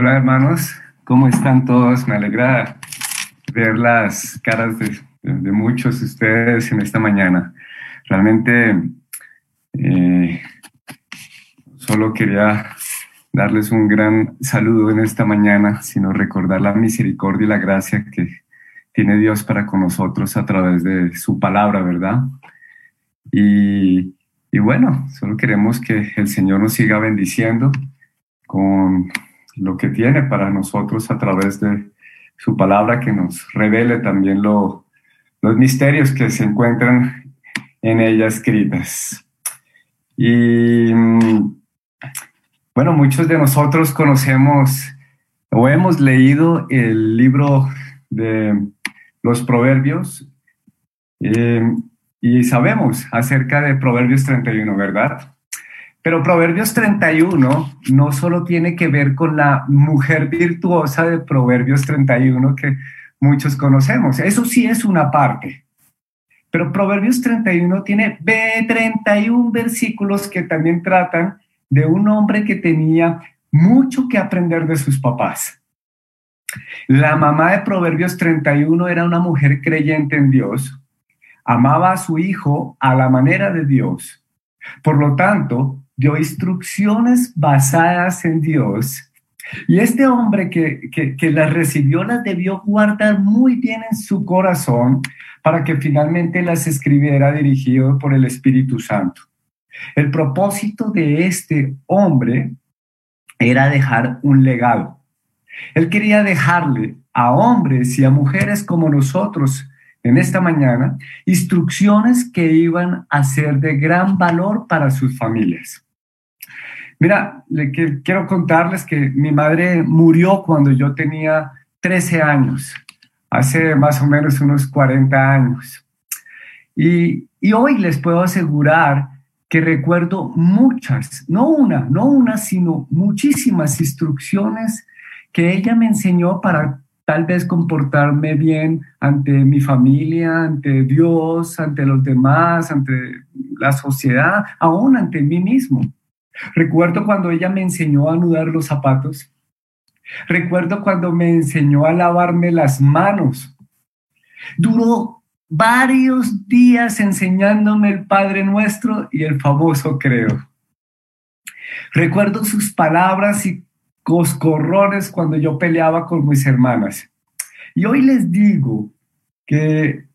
Hola hermanos, ¿cómo están todos? Me alegra ver las caras de, muchos de ustedes en esta mañana. Realmente eh, solo quería darles un gran saludo en esta mañana, sino recordar la misericordia y la gracia que tiene Dios para con nosotros a través de su palabra, ¿verdad? Y bueno, solo queremos que el Señor nos siga bendiciendo con lo que tiene para nosotros a través de su palabra, que nos revele también lo, los misterios que se encuentran en ella escritas. Y mm, bueno, muchos de nosotros conocemos o hemos leído el libro de los proverbios eh, y sabemos acerca de Proverbios 31, ¿verdad? Pero Proverbios 31 no solo tiene que ver con la mujer virtuosa de Proverbios 31 que muchos conocemos, eso sí es una parte. Pero Proverbios 31 tiene 31 versículos que también tratan de un hombre que tenía mucho que aprender de sus papás. La mamá de Proverbios 31 era una mujer creyente en Dios, amaba a su hijo a la manera de Dios. Por lo tanto, dio instrucciones basadas en Dios. Y este hombre que, que, las recibió las debió guardar muy bien en su corazón para que finalmente las escribiera dirigido por el Espíritu Santo. El propósito de este hombre era dejar un legado. Él quería dejarle a hombres y a mujeres como nosotros en esta mañana instrucciones que iban a ser de gran valor para sus familias. Mira, le quiero contarles que mi madre murió cuando yo tenía 13 años, hace más o menos unos 40 años. Y, y hoy les puedo asegurar que recuerdo muchas, no una, no una, sino muchísimas instrucciones que ella me enseñó para tal vez comportarme bien ante mi familia, ante Dios, ante los demás, ante la sociedad, aún ante mí mismo. Recuerdo cuando ella me enseñó a anudar los zapatos. Recuerdo cuando me enseñó a lavarme las manos. Duró varios días enseñándome el Padre Nuestro y el famoso creo. Recuerdo sus palabras y coscorrones cuando yo peleaba con mis hermanas. Y hoy les digo que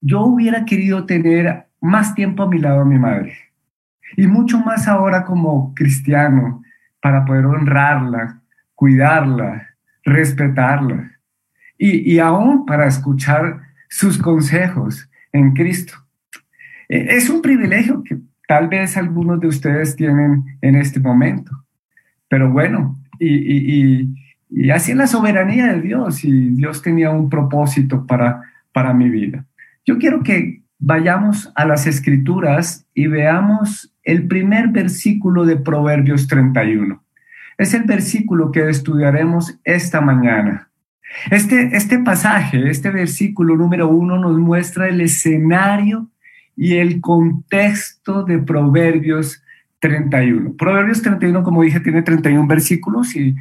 yo hubiera querido tener más tiempo a mi lado a mi madre. Y mucho más ahora como cristiano, para poder honrarla, cuidarla, respetarla. Y, y aún para escuchar sus consejos en Cristo. E, es un privilegio que tal vez algunos de ustedes tienen en este momento. Pero bueno, y, y, así es la soberanía de Dios y Dios tenía un propósito para, para mi vida. Yo quiero que vayamos a las escrituras y veamos el primer versículo de Proverbios 31. Es el versículo que estudiaremos esta mañana. Este, este pasaje, este versículo número uno nos muestra el escenario y el contexto de Proverbios 31. Proverbios 31, como dije, tiene 31 versículos y,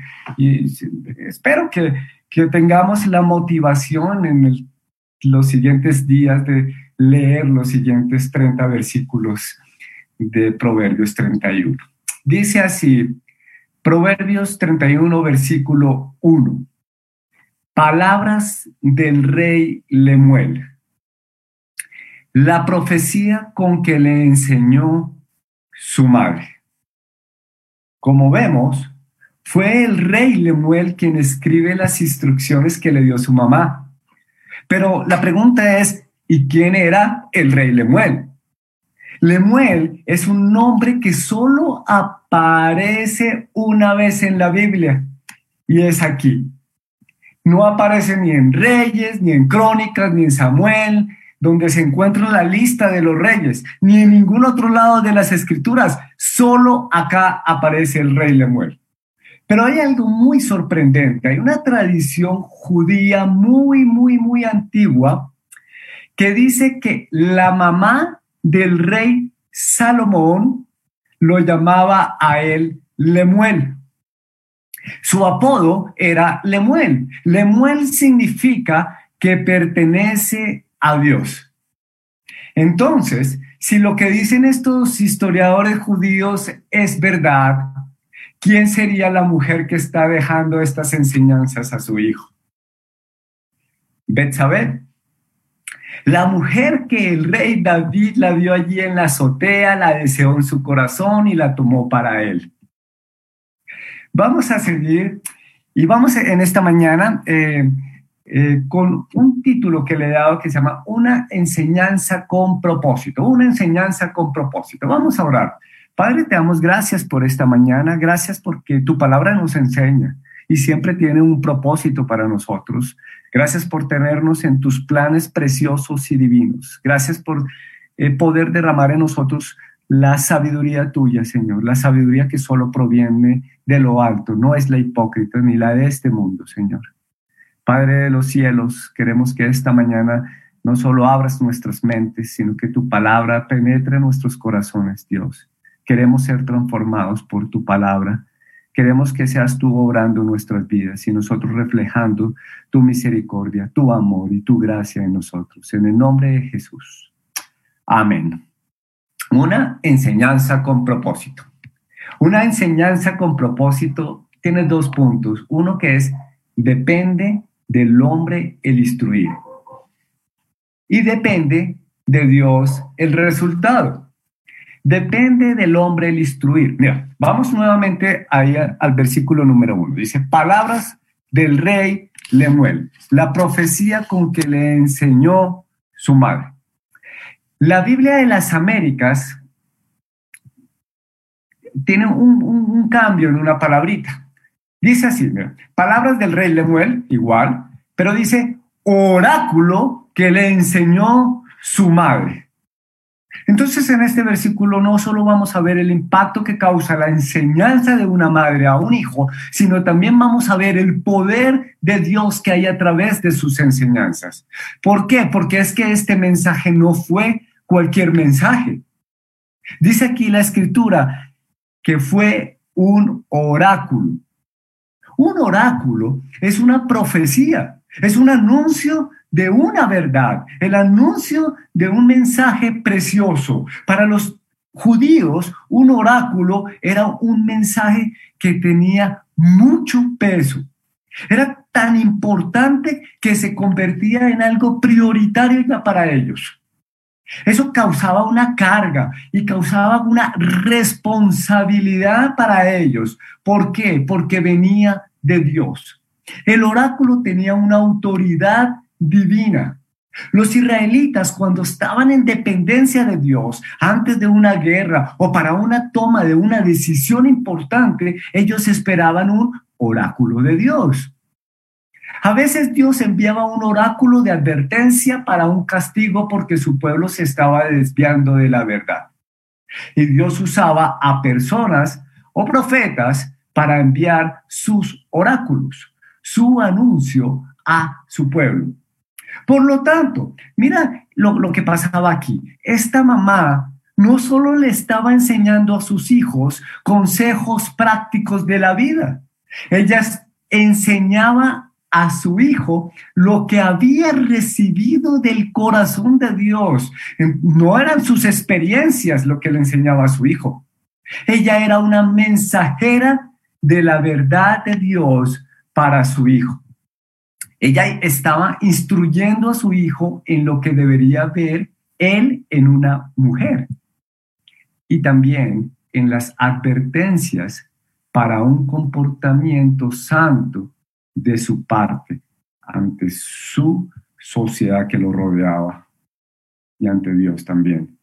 espero que, que, tengamos la motivación en los siguientes días de leer los siguientes 30 versículos de Proverbios 31. Dice así, Proverbios 31, versículo 1. Palabras del rey Lemuel. La profecía con que le enseñó su madre. Como vemos, fue el rey Lemuel quien escribe las instrucciones que le dio su mamá. Pero la pregunta es, ¿y quién era el rey Lemuel? Lemuel es un nombre que solo aparece una vez en la Biblia y es aquí. No aparece ni en Reyes, ni en Crónicas, ni en Samuel, donde se encuentra la lista de los reyes, ni en ningún otro lado de las escrituras. Solo acá aparece el rey Lemuel. Pero hay algo muy sorprendente. Hay una tradición judía muy, muy, muy antigua que dice que la mamá del rey Salomón lo llamaba a él Lemuel. Su apodo era Lemuel. Lemuel significa que pertenece a Dios. Entonces, si lo que dicen estos historiadores judíos es verdad, ¿quién sería la mujer que está dejando estas enseñanzas a su hijo? Betsabé. La mujer que el rey David la vio allí en la azotea, la deseó en su corazón y la tomó para él. Vamos a seguir y vamos en esta mañana eh, eh, con un título que le he dado que se llama Una enseñanza con propósito, una enseñanza con propósito. Vamos a orar. Padre, te damos gracias por esta mañana, gracias porque tu palabra nos enseña y siempre tiene un propósito para nosotros. Gracias por tenernos en tus planes preciosos y divinos. Gracias por eh, poder derramar en nosotros la sabiduría tuya, Señor, la sabiduría que solo proviene de lo alto, no es la hipócrita ni la de este mundo, Señor. Padre de los cielos, queremos que esta mañana no solo abras nuestras mentes, sino que tu palabra penetre nuestros corazones, Dios. Queremos ser transformados por tu palabra Queremos que seas tú obrando nuestras vidas y nosotros reflejando tu misericordia, tu amor y tu gracia en nosotros. En el nombre de Jesús. Amén. Una enseñanza con propósito. Una enseñanza con propósito tiene dos puntos. Uno que es, depende del hombre el instruir. Y depende de Dios el resultado. Depende del hombre el instruir. Mira, vamos nuevamente ahí al versículo número uno. Dice, palabras del rey Lemuel, la profecía con que le enseñó su madre. La Biblia de las Américas tiene un, cambio en una palabrita. Dice así, palabras del rey Lemuel, igual, pero dice oráculo que le enseñó su madre. Entonces en este versículo no solo vamos a ver el impacto que causa la enseñanza de una madre a un hijo, sino también vamos a ver el poder de Dios que hay a través de sus enseñanzas. ¿Por qué? Porque es que este mensaje no fue cualquier mensaje. Dice aquí la escritura que fue un oráculo. Un oráculo es una profecía, es un anuncio de una verdad, el anuncio de un mensaje precioso. Para los judíos, un oráculo era un mensaje que tenía mucho peso. Era tan importante que se convertía en algo prioritario para ellos. Eso causaba una carga y causaba una responsabilidad para ellos. ¿Por qué? Porque venía de Dios. El oráculo tenía una autoridad divina. Los israelitas cuando estaban en dependencia de Dios, antes de una guerra o para una toma de una decisión importante, ellos esperaban un oráculo de Dios. A veces Dios enviaba un oráculo de advertencia para un castigo porque su pueblo se estaba desviando de la verdad. Y Dios usaba a personas o profetas para enviar sus oráculos, su anuncio a su pueblo. Por lo tanto, mira lo, que pasaba aquí. Esta mamá no solo le estaba enseñando a sus hijos consejos prácticos de la vida, ella enseñaba a su hijo lo que había recibido del corazón de Dios. No eran sus experiencias lo que le enseñaba a su hijo. Ella era una mensajera de la verdad de Dios para su hijo. Ella estaba instruyendo a su hijo en lo que debería ver él en una mujer y también en las advertencias para un comportamiento santo de su parte ante su sociedad que lo rodeaba y ante Dios también.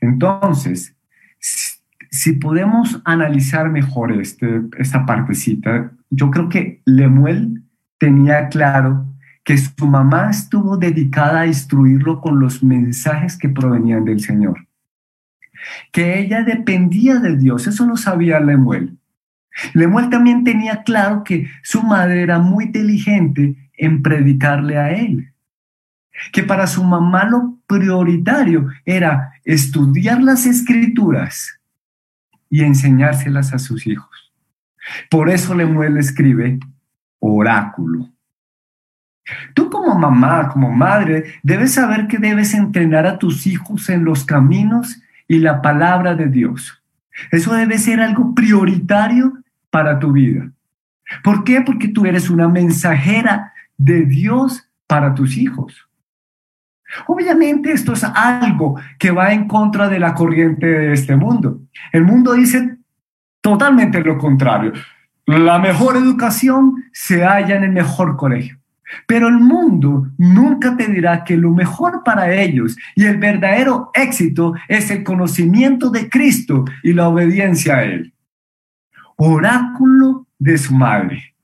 Entonces, si podemos analizar mejor este, esta partecita, yo creo que Lemuel tenía claro que su mamá estuvo dedicada a instruirlo con los mensajes que provenían del Señor. Que ella dependía de Dios, eso lo sabía Lemuel. Lemuel también tenía claro que su madre era muy inteligente en predicarle a él. Que para su mamá lo prioritario era estudiar las escrituras y enseñárselas a sus hijos. Por eso Lemuel escribe oráculo. Tú como mamá, como madre, debes saber que debes entrenar a tus hijos en los caminos y la palabra de Dios. Eso debe ser algo prioritario para tu vida. ¿Por qué? Porque tú eres una mensajera de Dios para tus hijos. Obviamente esto es algo que va en contra de la corriente de este mundo. El mundo dice totalmente lo contrario. La mejor educación se halla en el mejor colegio. Pero el mundo nunca te dirá que lo mejor para ellos y el verdadero éxito es el conocimiento de Cristo y la obediencia a Él. Oráculo de su madre.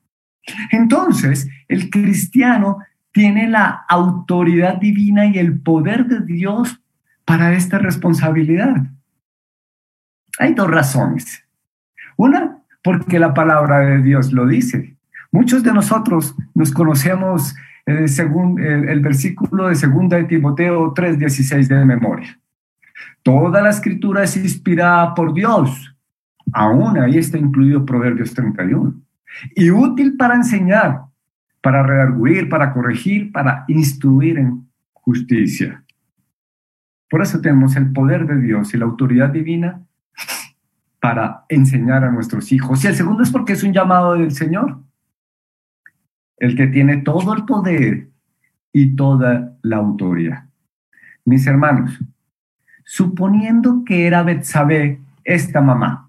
Entonces, el cristiano tiene la autoridad divina y el poder de Dios para esta responsabilidad. Hay dos razones. Una, porque la palabra de Dios lo dice. Muchos de nosotros nos conocemos eh, según el, versículo de 2 de Timoteo 3:16 de memoria. Toda la escritura es inspirada por Dios. Aún ahí está incluido Proverbios 31. Y útil para enseñar, para redarguir, para corregir, para instruir en justicia. Por eso tenemos el poder de Dios y la autoridad divina para enseñar a nuestros hijos. Y el segundo es porque es un llamado del Señor, el que tiene todo el poder y toda la autoridad. Mis hermanos, suponiendo que era Betsabé esta mamá,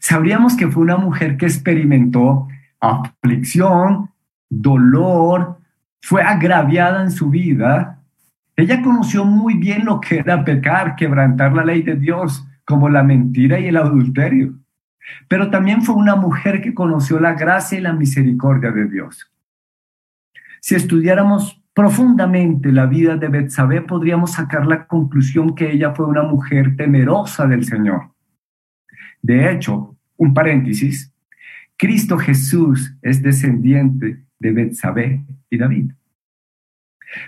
sabríamos que fue una mujer que experimentó aflicción, dolor, fue agraviada en su vida. Ella conoció muy bien lo que era pecar, quebrantar la ley de Dios como la mentira y el adulterio. Pero también fue una mujer que conoció la gracia y la misericordia de Dios. Si estudiáramos profundamente la vida de Betsabé, podríamos sacar la conclusión que ella fue una mujer temerosa del Señor. De hecho, un paréntesis, Cristo Jesús es descendiente de Betsabé y David.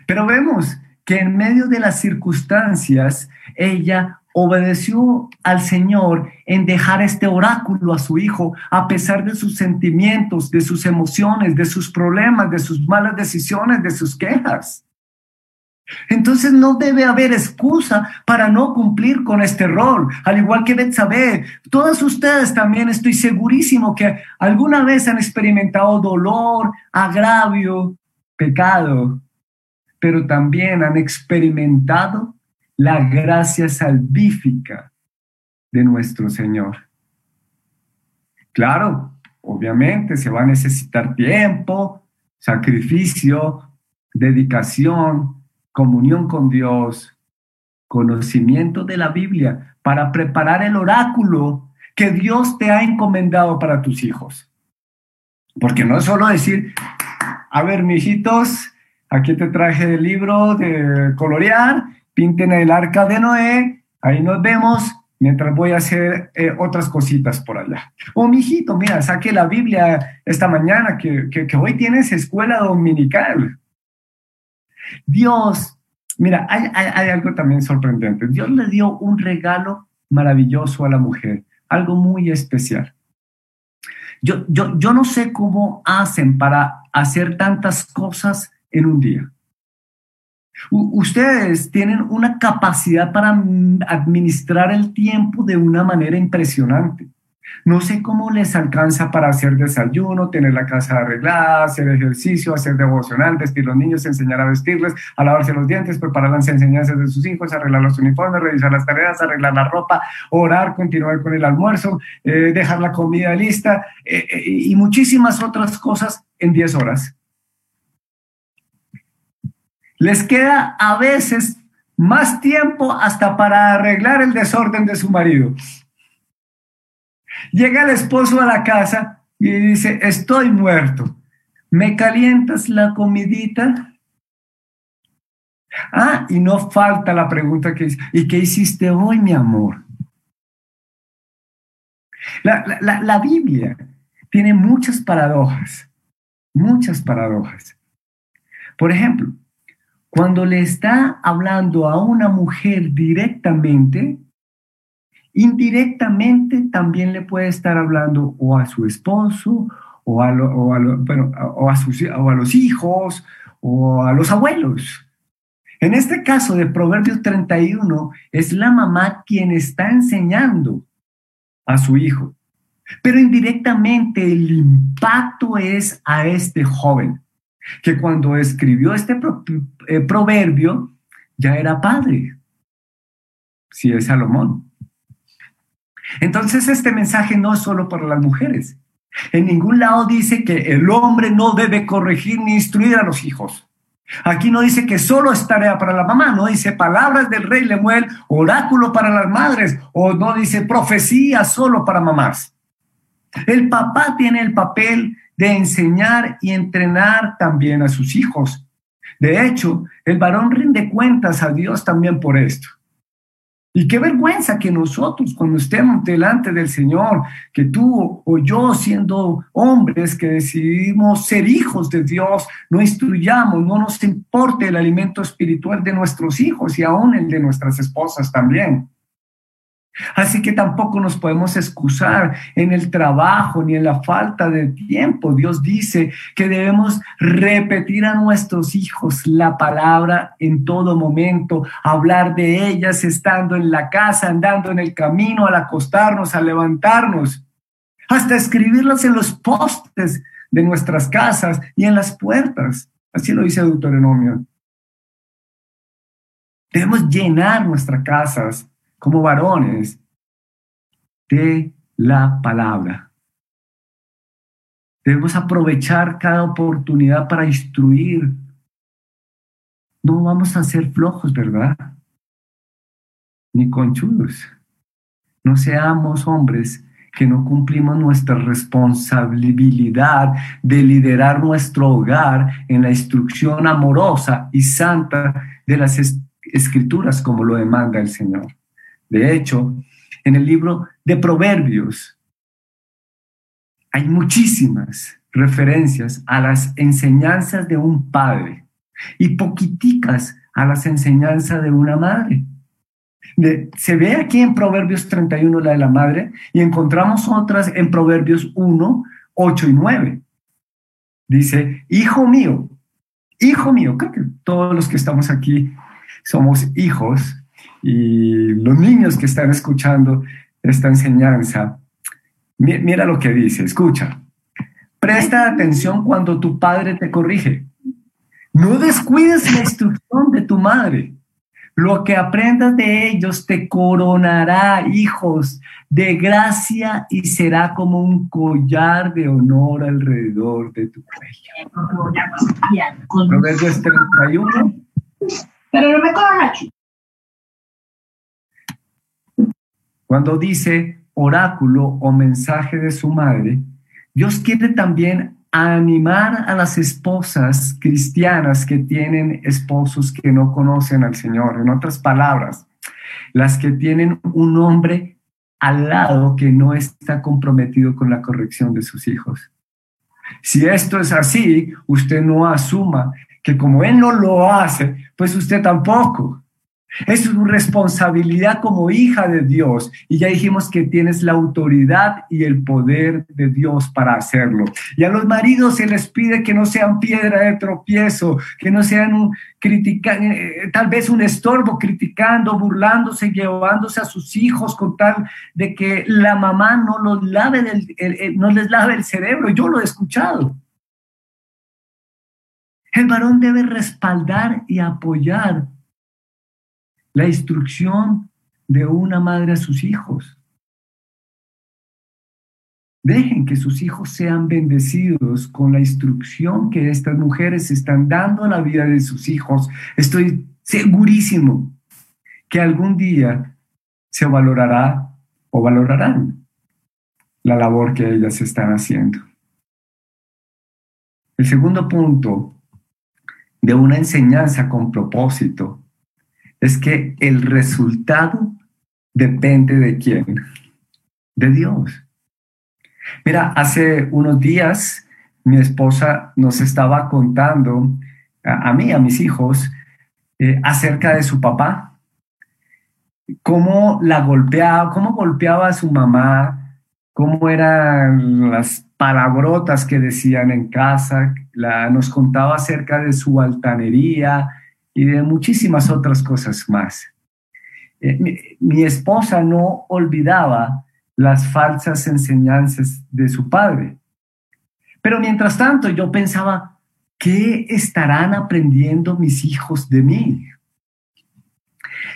Pero vemos que en medio de las circunstancias, ella obedeció al Señor en dejar este oráculo a su hijo, a pesar de sus sentimientos, de sus emociones, de sus problemas, de sus malas decisiones, de sus quejas. Entonces no debe haber excusa para no cumplir con este rol, al igual que Betsabé. Todas ustedes también estoy segurísimo que alguna vez han experimentado dolor, agravio, pecado, pero también han experimentado la gracia salvífica de nuestro Señor. Claro, obviamente se va a necesitar tiempo, sacrificio, dedicación, comunión con Dios, conocimiento de la Biblia para preparar el oráculo que Dios te ha encomendado para tus hijos. Porque no es solo decir, a ver, mijitos, aquí te traje el libro de colorear pinten el arca de Noé, ahí nos vemos, mientras voy a hacer eh, otras cositas por allá. O oh, mijito, mira, saque la Biblia esta mañana, que, que, hoy tienes escuela dominical. Dios, mira, hay, hay, algo también sorprendente. Dios le dio un regalo maravilloso a la mujer, algo muy especial. Yo, yo, yo no sé cómo hacen para hacer tantas cosas en un día. Ustedes tienen una capacidad para administrar el tiempo de una manera impresionante. No sé cómo les alcanza para hacer desayuno, tener la casa arreglada, hacer ejercicio, hacer devocional, vestir los niños, enseñar a vestirles, a lavarse los dientes, preparar las enseñanzas de sus hijos, arreglar los uniformes, revisar las tareas, arreglar la ropa, orar, continuar con el almuerzo, eh, dejar la comida lista eh, eh, y muchísimas otras cosas en 10 horas. Les queda a veces más tiempo hasta para arreglar el desorden de su marido. Llega el esposo a la casa y dice, estoy muerto. ¿Me calientas la comidita? Ah, y no falta la pregunta que dice, ¿y qué hiciste hoy, mi amor? La, la Biblia tiene muchas paradojas, muchas paradojas. Por ejemplo, cuando le está hablando a una mujer directamente indirectamente también le puede estar hablando o a su esposo o a, o a, sus, o a los hijos o a los abuelos. En este caso de Proverbios 31, es la mamá quien está enseñando a su hijo. Pero indirectamente el impacto es a este joven, que cuando escribió este eh, proverbio ya era padre, si es Salomón. Entonces este mensaje no es solo para las mujeres. En ningún lado dice que el hombre no debe corregir ni instruir a los hijos. Aquí no dice que solo es tarea para la mamá, no dice palabras del rey Lemuel, oráculo para las madres, o no dice profecía solo para mamás. El papá tiene el papel de enseñar y entrenar también a sus hijos. De hecho, el varón rinde cuentas a Dios también por esto. Y qué vergüenza que nosotros, cuando estemos delante del Señor, que tú o yo, siendo hombres que decidimos ser hijos de Dios, no instruyamos, no nos importe el alimento espiritual de nuestros hijos y aún el de nuestras esposas también. Así que tampoco nos podemos excusar en el trabajo ni en la falta de tiempo. Dios dice que debemos repetir a nuestros hijos la palabra en todo momento, hablar de ellas estando en la casa, andando en el camino, al acostarnos, al levantarnos, hasta escribirlas en los postes de nuestras casas y en las puertas. Así lo dice Deuteronomio. Debemos llenar nuestras casas como varones de la palabra. Debemos aprovechar cada oportunidad para instruir. No vamos a ser flojos, ¿verdad? Ni conchudos. No seamos hombres que no cumplimos nuestra responsabilidad de liderar nuestro hogar en la instrucción amorosa y santa de las escrituras como lo demanda el Señor. De hecho, en el libro de Proverbios hay muchísimas referencias a las enseñanzas de un padre y poquiticas a las enseñanzas de una madre. se ve aquí en Proverbios 31 la de la madre y encontramos otras en Proverbios 1, 8 y 9. Dice, hijo mío, hijo mío, creo que todos los que estamos aquí somos hijos y los niños que están escuchando esta enseñanza, mira lo que dice, escucha. Presta atención cuando tu padre te corrige. No descuides la instrucción de tu madre. Lo que aprendas de ellos te coronará, hijos, de gracia y será como un collar de honor alrededor de tu cuello. Proverbios 31. Pero no me Cuando dice oráculo o mensaje de su madre, Dios quiere también animar a las esposas cristianas que tienen esposos que no conocen al Señor. En otras palabras, las que tienen un hombre al lado que no está comprometido con la corrección de sus hijos. Si esto es así, usted no asuma que como él no lo hace, pues usted tampoco. Es tu responsabilidad como hija de Dios. Y ya dijimos que tienes la autoridad y el poder de Dios para hacerlo. Y a los maridos se les pide que no sean piedra de tropiezo, que no sean un eh, tal vez un estorbo, criticando, burlándose, llevándose a sus hijos con tal de que la mamá no, los lave no les lave el cerebro. Yo lo he escuchado. El varón debe respaldar y apoyar la instrucción de una madre a sus hijos. Dejen que sus hijos sean bendecidos con la instrucción que estas mujeres están dando a la vida de sus hijos. Estoy segurísimo que algún día se valorará o valorarán la labor que ellas están haciendo. El segundo punto de una enseñanza con propósito es que el resultado depende de quién? De Dios. Mira, hace unos días mi esposa nos estaba contando a, mí, a mis hijos, eh, acerca de su papá. cómo la golpeaba, cómo golpeaba a su mamá, cómo eran las palabrotas que decían en casa, la, nos contaba acerca de su altanería y de muchísimas otras cosas más. Eh, mi, esposa no olvidaba las falsas enseñanzas de su padre. Pero mientras tanto yo pensaba, ¿qué estarán aprendiendo mis hijos de mí?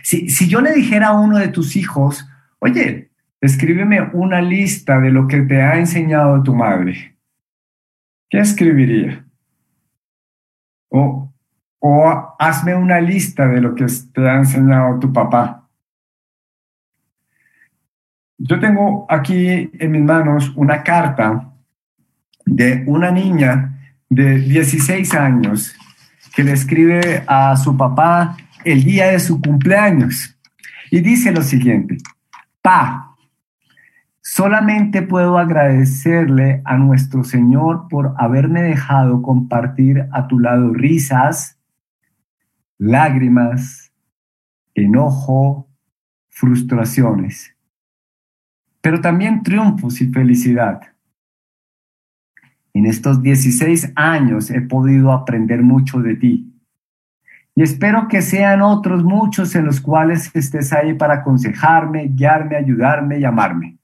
Si, si yo le dijera a uno de tus hijos, oye, escríbeme una lista de lo que te ha enseñado tu madre, ¿qué escribiría? O, o hazme una lista de lo que te ha enseñado tu papá. Yo tengo aquí en mis manos una carta de una niña de 16 años que le escribe a su papá el día de su cumpleaños y dice lo siguiente, Pa, solamente puedo agradecerle a nuestro Señor por haberme dejado compartir a tu lado risas, lágrimas, enojo, frustraciones, pero también triunfos y felicidad. En estos 16 años he podido aprender mucho de ti. Y espero que sean otros muchos en los cuales estés ahí para aconsejarme, guiarme, ayudarme y amarme.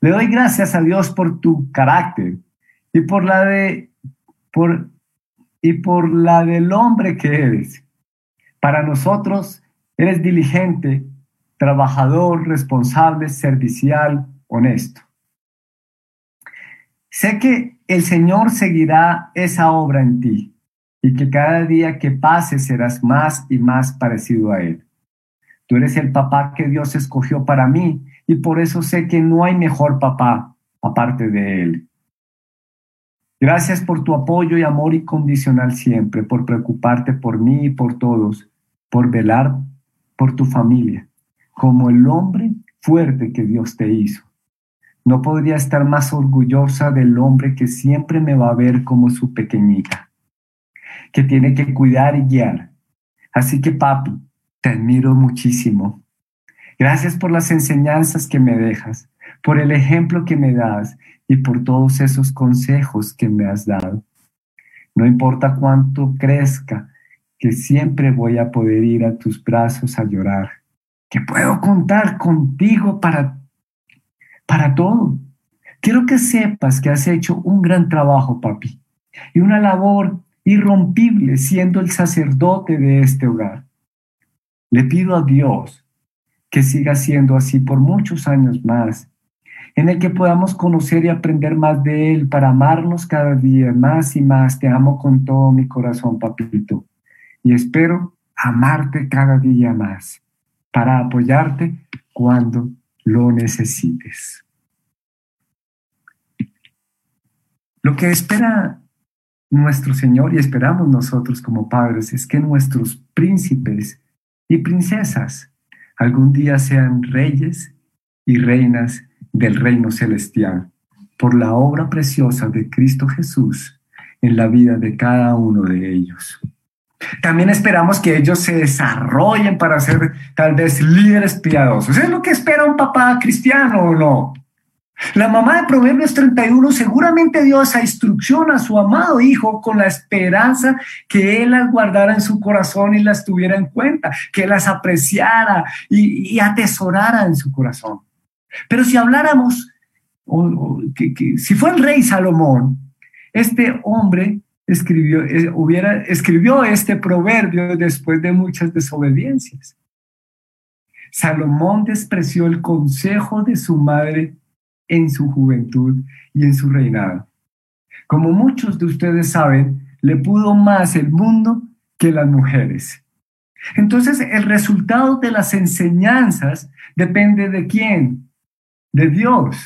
Le doy gracias a Dios por tu carácter y por la de por y por la del hombre que eres. Para nosotros eres diligente, trabajador, responsable, servicial, honesto. Sé que el Señor seguirá esa obra en ti y que cada día que pase serás más y más parecido a Él. Tú eres el papá que Dios escogió para mí y por eso sé que no hay mejor papá aparte de Él. Gracias por tu apoyo y amor incondicional siempre, por preocuparte por mí y por todos, por velar por tu familia, como el hombre fuerte que Dios te hizo. No podría estar más orgullosa del hombre que siempre me va a ver como su pequeñita, que tiene que cuidar y guiar. Así que papi, te admiro muchísimo. Gracias por las enseñanzas que me dejas, por el ejemplo que me das y por todos esos consejos que me has dado. No importa cuánto crezca, que siempre voy a poder ir a tus brazos a llorar, que puedo contar contigo para para todo. Quiero que sepas que has hecho un gran trabajo, papi, y una labor irrompible siendo el sacerdote de este hogar. Le pido a Dios que siga siendo así por muchos años más, en el que podamos conocer y aprender más de Él para amarnos cada día más y más. Te amo con todo mi corazón, papito, y espero amarte cada día más para apoyarte cuando lo necesites. Lo que espera nuestro Señor y esperamos nosotros como padres es que nuestros príncipes y princesas algún día sean reyes y reinas del reino celestial por la obra preciosa de Cristo Jesús en la vida de cada uno de ellos. También esperamos que ellos se desarrollen para ser tal vez líderes piadosos. ¿Es lo que espera un papá cristiano o no? La mamá de Proverbios 31 seguramente dio esa instrucción a su amado hijo con la esperanza que él las guardara en su corazón y las tuviera en cuenta, que las apreciara y, atesorara en su corazón. Pero si habláramos, si fue el rey Salomón, este hombre escribió, eh, hubiera, escribió este proverbio después de muchas desobediencias. Salomón despreció el consejo de su madre en su juventud y en su reinado. Como muchos de ustedes saben, le pudo más el mundo que las mujeres. Entonces, el resultado de las enseñanzas depende de quién? De Dios.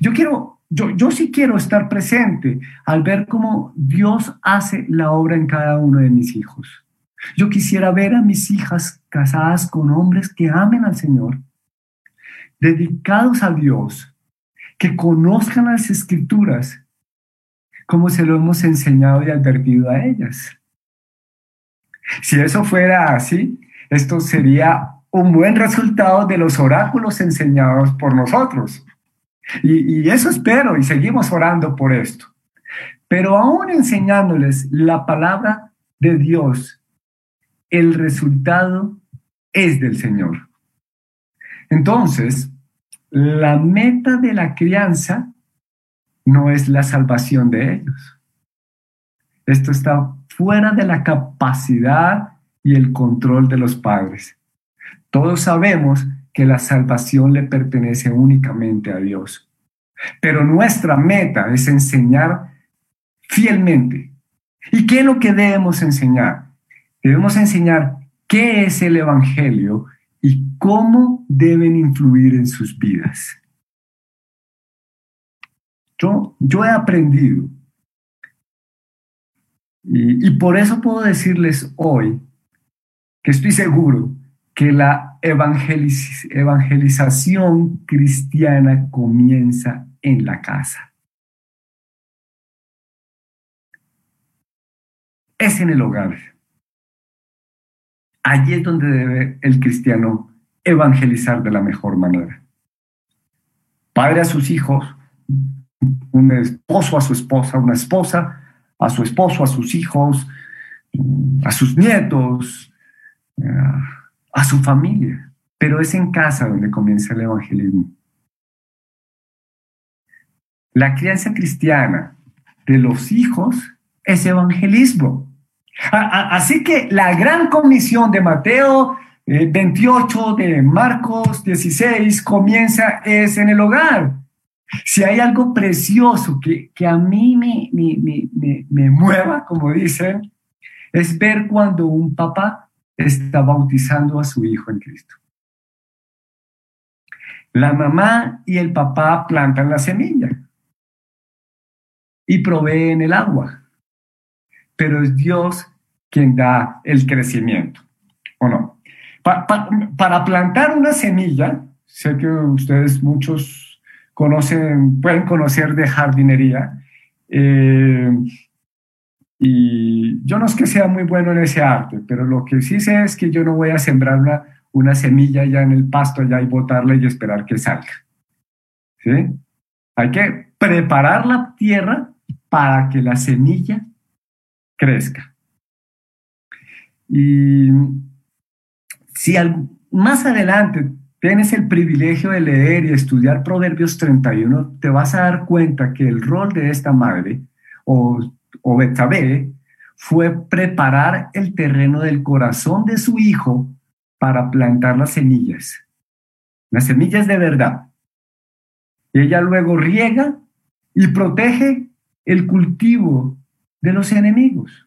Yo quiero yo, sí quiero estar presente al ver cómo Dios hace la obra en cada uno de mis hijos. Yo quisiera ver a mis hijas casadas con hombres que amen al Señor, dedicados a Dios, que conozcan las escrituras como se lo hemos enseñado y advertido a ellas. Si eso fuera así, Esto sería un buen resultado de los oráculos enseñados por nosotros. Y, eso espero y seguimos orando por esto. Pero aún enseñándoles la palabra de Dios, el resultado es del Señor. Entonces, la meta de la crianza no es la salvación de ellos. Esto está fuera de la capacidad y el control de los padres. Todos sabemos que la salvación le pertenece únicamente a Dios. Pero nuestra meta es enseñar fielmente. ¿Y qué es lo que debemos enseñar? Debemos enseñar qué es el Evangelio y cómo deben influir en sus vidas. Yo, yo he aprendido y, y por eso puedo decirles hoy que estoy seguro que la evangeliz evangelización cristiana comienza en la casa. Es en el hogar. Allí es donde debe el cristiano evangelizar de la mejor manera. Padre a sus hijos, un esposo a su esposa, una esposa a su esposo, a sus hijos, a sus nietos, a su familia. Pero es en casa donde comienza el evangelismo. La crianza cristiana de los hijos es evangelismo. Así que la gran comisión de Mateo 28, eh, de Marcos 16, comienza es en el hogar. Si hay algo precioso que, que a mí me, me, me, me, mueva, como dicen, es ver cuando un papá está bautizando a su hijo en Cristo. La mamá y el papá plantan la semilla y proveen el agua, pero es Dios quien da el crecimiento, ¿o no? para plantar una semilla, sé que ustedes muchos conocen, pueden conocer de jardinería, eh, y yo no es que sea muy bueno en ese arte, pero lo que sí sé es que yo no voy a sembrar una, una semilla ya en el pasto allá y botarla y esperar que salga. ¿Sí? Hay que preparar la tierra para que la semilla crezca. Y si más adelante tienes el privilegio de leer y estudiar Proverbios 31, te vas a dar cuenta que el rol de esta madre o, o Betabé fue preparar el terreno del corazón de su hijo para plantar las semillas, las semillas de verdad. Ella luego riega y protege el cultivo de los enemigos.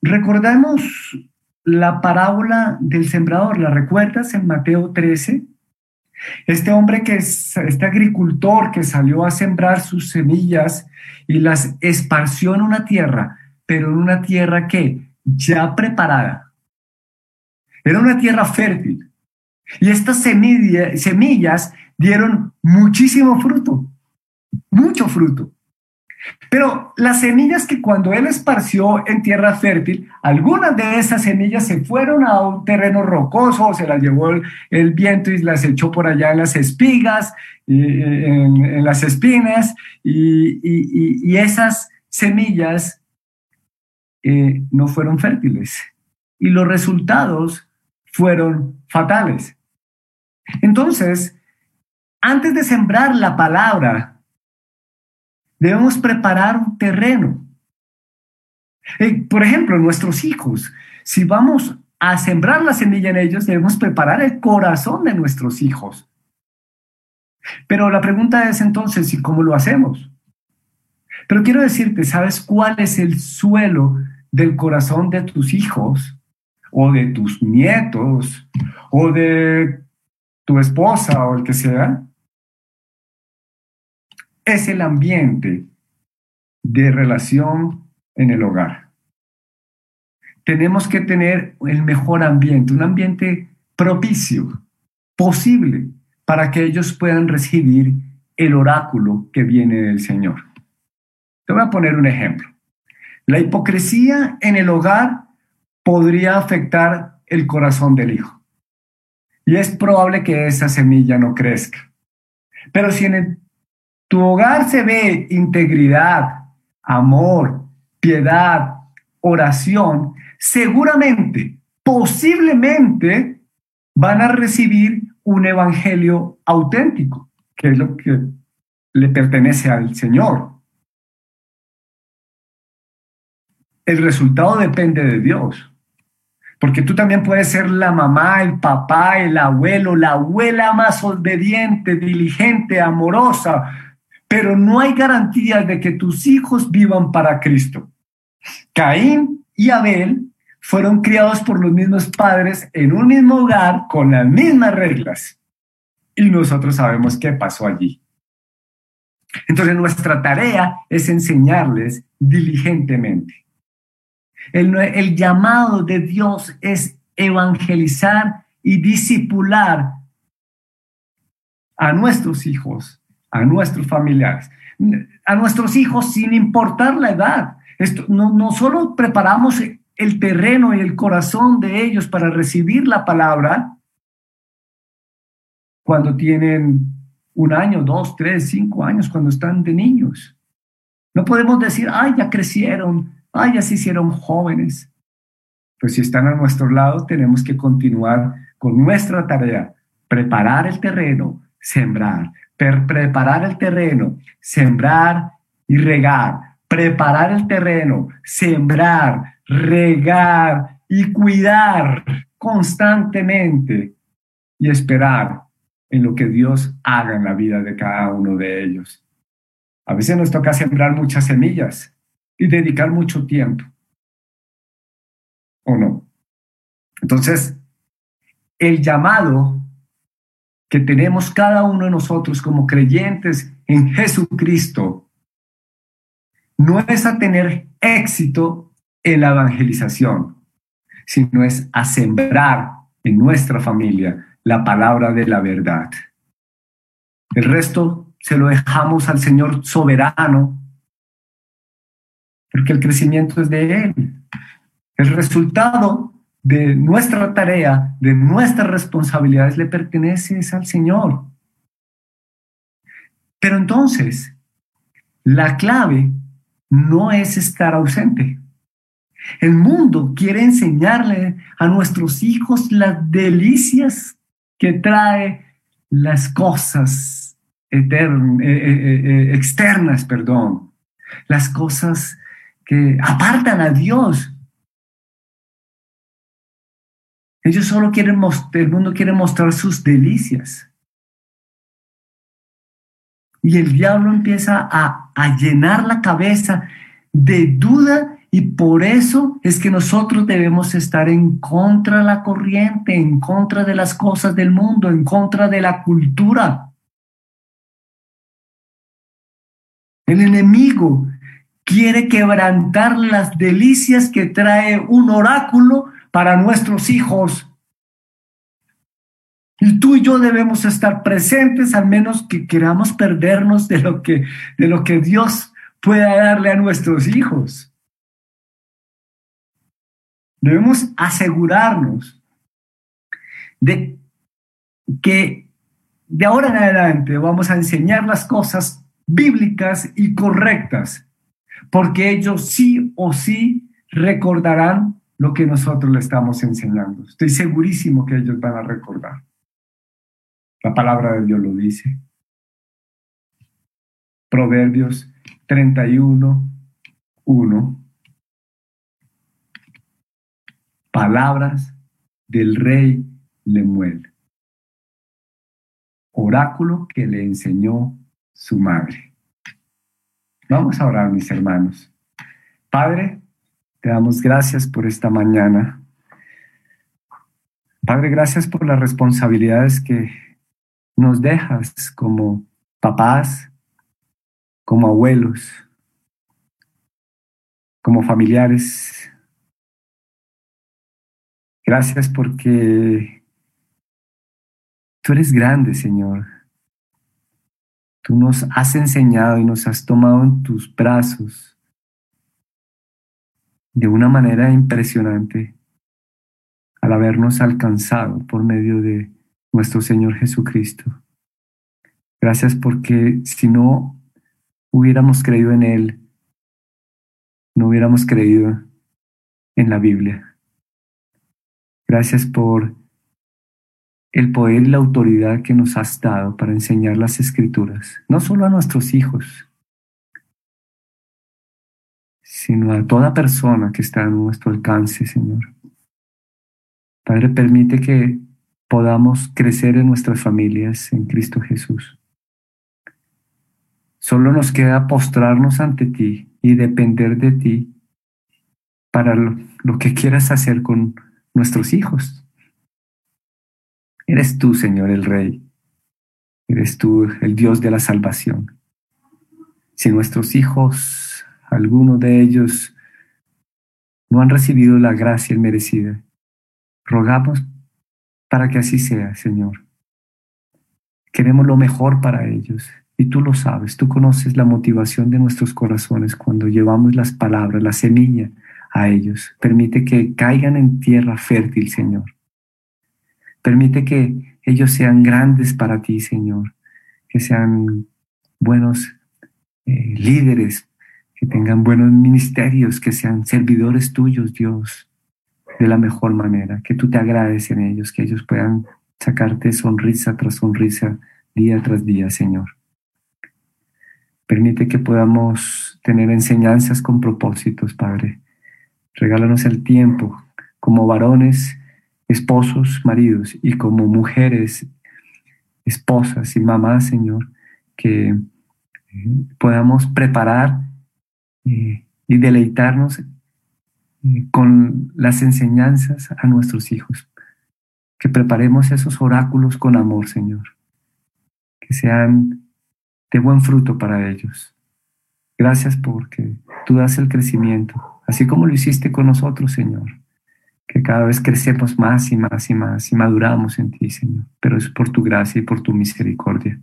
Recordamos la parábola del sembrador, ¿la recuerdas en Mateo 13? Este hombre que es, este agricultor que salió a sembrar sus semillas y las esparció en una tierra, pero en una tierra que ya preparada. Era una tierra fértil. Y estas semillas dieron muchísimo fruto, mucho fruto. Pero las semillas que cuando él esparció en tierra fértil, algunas de esas semillas se fueron a un terreno rocoso, se las llevó el, viento y las echó por allá en las espigas, en, las espinas, y, esas semillas eh, no fueron fértiles. Y los resultados fueron fatales. Entonces, antes de sembrar la palabra Debemos preparar un terreno. Eh, por ejemplo, nuestros hijos, si vamos a sembrar la semilla en ellos, debemos preparar el corazón de nuestros hijos. Pero la pregunta es entonces, ¿y cómo lo hacemos? Pero quiero decirte, ¿sabes cuál es el suelo del corazón de tus hijos o de tus nietos o de tu esposa o el que sea? Es el ambiente de relación en el hogar. Tenemos que tener el mejor ambiente, un ambiente propicio, posible, para que ellos puedan recibir el oráculo que viene del Señor. Te voy a poner un ejemplo. La hipocresía en el hogar podría afectar el corazón del hijo. Y es probable que esa semilla no crezca. Pero si en tu hogar se ve integridad, amor, piedad, oración, seguramente, posiblemente van a recibir un evangelio auténtico, que es lo que le pertenece al Señor. El resultado depende de Dios. Porque tú también puedes ser la mamá, el papá, el abuelo, la abuela más obediente, diligente, amorosa, pero no hay garantías de que tus hijos vivan para Cristo. Caín y Abel fueron criados por los mismos padres en un mismo hogar con las mismas reglas. Y nosotros sabemos qué pasó allí. Entonces nuestra tarea es enseñarles diligentemente. El, llamado de Dios es evangelizar y disipular a nuestros hijos, a nuestros familiares, a nuestros hijos sin importar la edad. Esto, no, no solo preparamos el terreno y el corazón de ellos para recibir la palabra cuando tienen un año, dos, tres, cinco años, cuando están de niños. No podemos decir, ay, ya crecieron, ay, ya se hicieron jóvenes. Pues si están a nuestro lado, tenemos que continuar con nuestra tarea, preparar el terreno, sembrar, preparar el terreno, sembrar y regar, preparar el terreno, sembrar, regar y cuidar constantemente y esperar en lo que Dios haga en la vida de cada uno de ellos. A veces nos toca sembrar muchas semillas, y dedicar mucho tiempo. ¿O no? Entonces, el llamado que tenemos cada uno de nosotros como creyentes en Jesucristo no es a tener éxito en la evangelización, sino es a sembrar en nuestra familia la palabra de la verdad. El resto se lo dejamos al Señor soberano porque el crecimiento es de Él. El resultado de nuestra tarea, de nuestras responsabilidades, le pertenece al Señor. Pero entonces, la clave no es estar ausente. El mundo quiere enseñarle a nuestros hijos las delicias que trae las cosas eh, eh, eh, externas, perdón, las cosas que apartan a Dios. Ellos solo quieren mostrar, el mundo quiere mostrar sus delicias. Y el diablo empieza a, a llenar la cabeza de duda y por eso es que nosotros debemos estar en contra de la corriente, en contra de las cosas del mundo, en contra de la cultura. El enemigo quiere quebrantar las delicias que trae un oráculo para nuestros hijos. Y tú y yo debemos estar presentes, al menos que queramos perdernos de lo que, de lo que Dios pueda darle a nuestros hijos. Debemos asegurarnos de que de ahora en adelante vamos a enseñar las cosas bíblicas y correctas porque ellos sí o sí recordarán lo que nosotros le estamos enseñando. Estoy segurísimo que ellos van a recordar. La palabra de Dios lo dice. Proverbios 31, 1. Palabras del rey Lemuel. Oráculo que le enseñó su madre. Vamos a orar, mis hermanos. Padre, te damos gracias por esta mañana. Padre, gracias por las responsabilidades que nos dejas como papás, como abuelos, como familiares. Gracias porque tú eres grande, Señor. Tú nos has enseñado y nos has tomado en tus brazos de una manera impresionante, al habernos alcanzado por medio de nuestro Señor Jesucristo. Gracias porque si no hubiéramos creído en Él, no hubiéramos creído en la Biblia. Gracias por el poder y la autoridad que nos has dado para enseñar las escrituras, no solo a nuestros hijos, sino a toda persona que está a nuestro alcance, Señor. Padre, permite que podamos crecer en nuestras familias en Cristo Jesús. Solo nos queda postrarnos ante ti y depender de ti para lo, que quieras hacer con nuestros hijos. Eres tú, Señor, el Rey. Eres tú el Dios de la salvación. Si nuestros hijos, alguno de ellos, no han recibido la gracia merecida, rogamos para que así sea, Señor. Queremos lo mejor para ellos y tú lo sabes, tú conoces la motivación de nuestros corazones cuando llevamos las palabras, la semilla a ellos. Permite que caigan en tierra fértil, Señor. Permite que ellos sean grandes para ti, Señor. Que sean buenos eh, líderes, que tengan buenos ministerios, que sean servidores tuyos, Dios, de la mejor manera. Que tú te agrades en ellos, que ellos puedan sacarte sonrisa tras sonrisa, día tras día, Señor. Permite que podamos tener enseñanzas con propósitos, Padre Regálanos el tiempo como varones, esposos, maridos y como mujeres, esposas y mamás, Señor, que eh, podamos preparar y deleitarnos eh, con las enseñanzas a nuestros hijos. Que preparemos esos oráculos con amor, Señor. Que sean de buen fruto para ellos. Gracias porque tú das el crecimiento así como lo hiciste con nosotros, Señor, que cada vez crecemos más y más y más y maduramos en ti, Señor, pero es por tu gracia y por tu misericordia.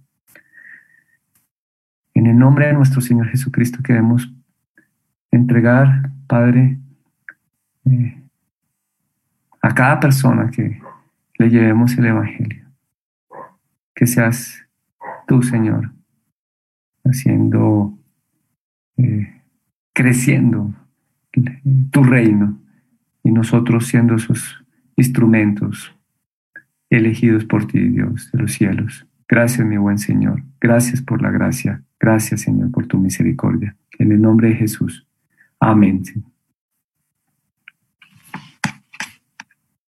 En el nombre de nuestro Señor Jesucristo queremos entregar, Padre, eh, a cada persona que le llevemos el Evangelio. Que seas tú, Señor, haciendo, eh, creciendo tu reino y nosotros siendo esos instrumentos elegidos por ti, Dios de los cielos. Gracias, mi buen Señor. Gracias por la gracia. Gracias, Señor, por tu misericordia. En el nombre de Jesús. Amén.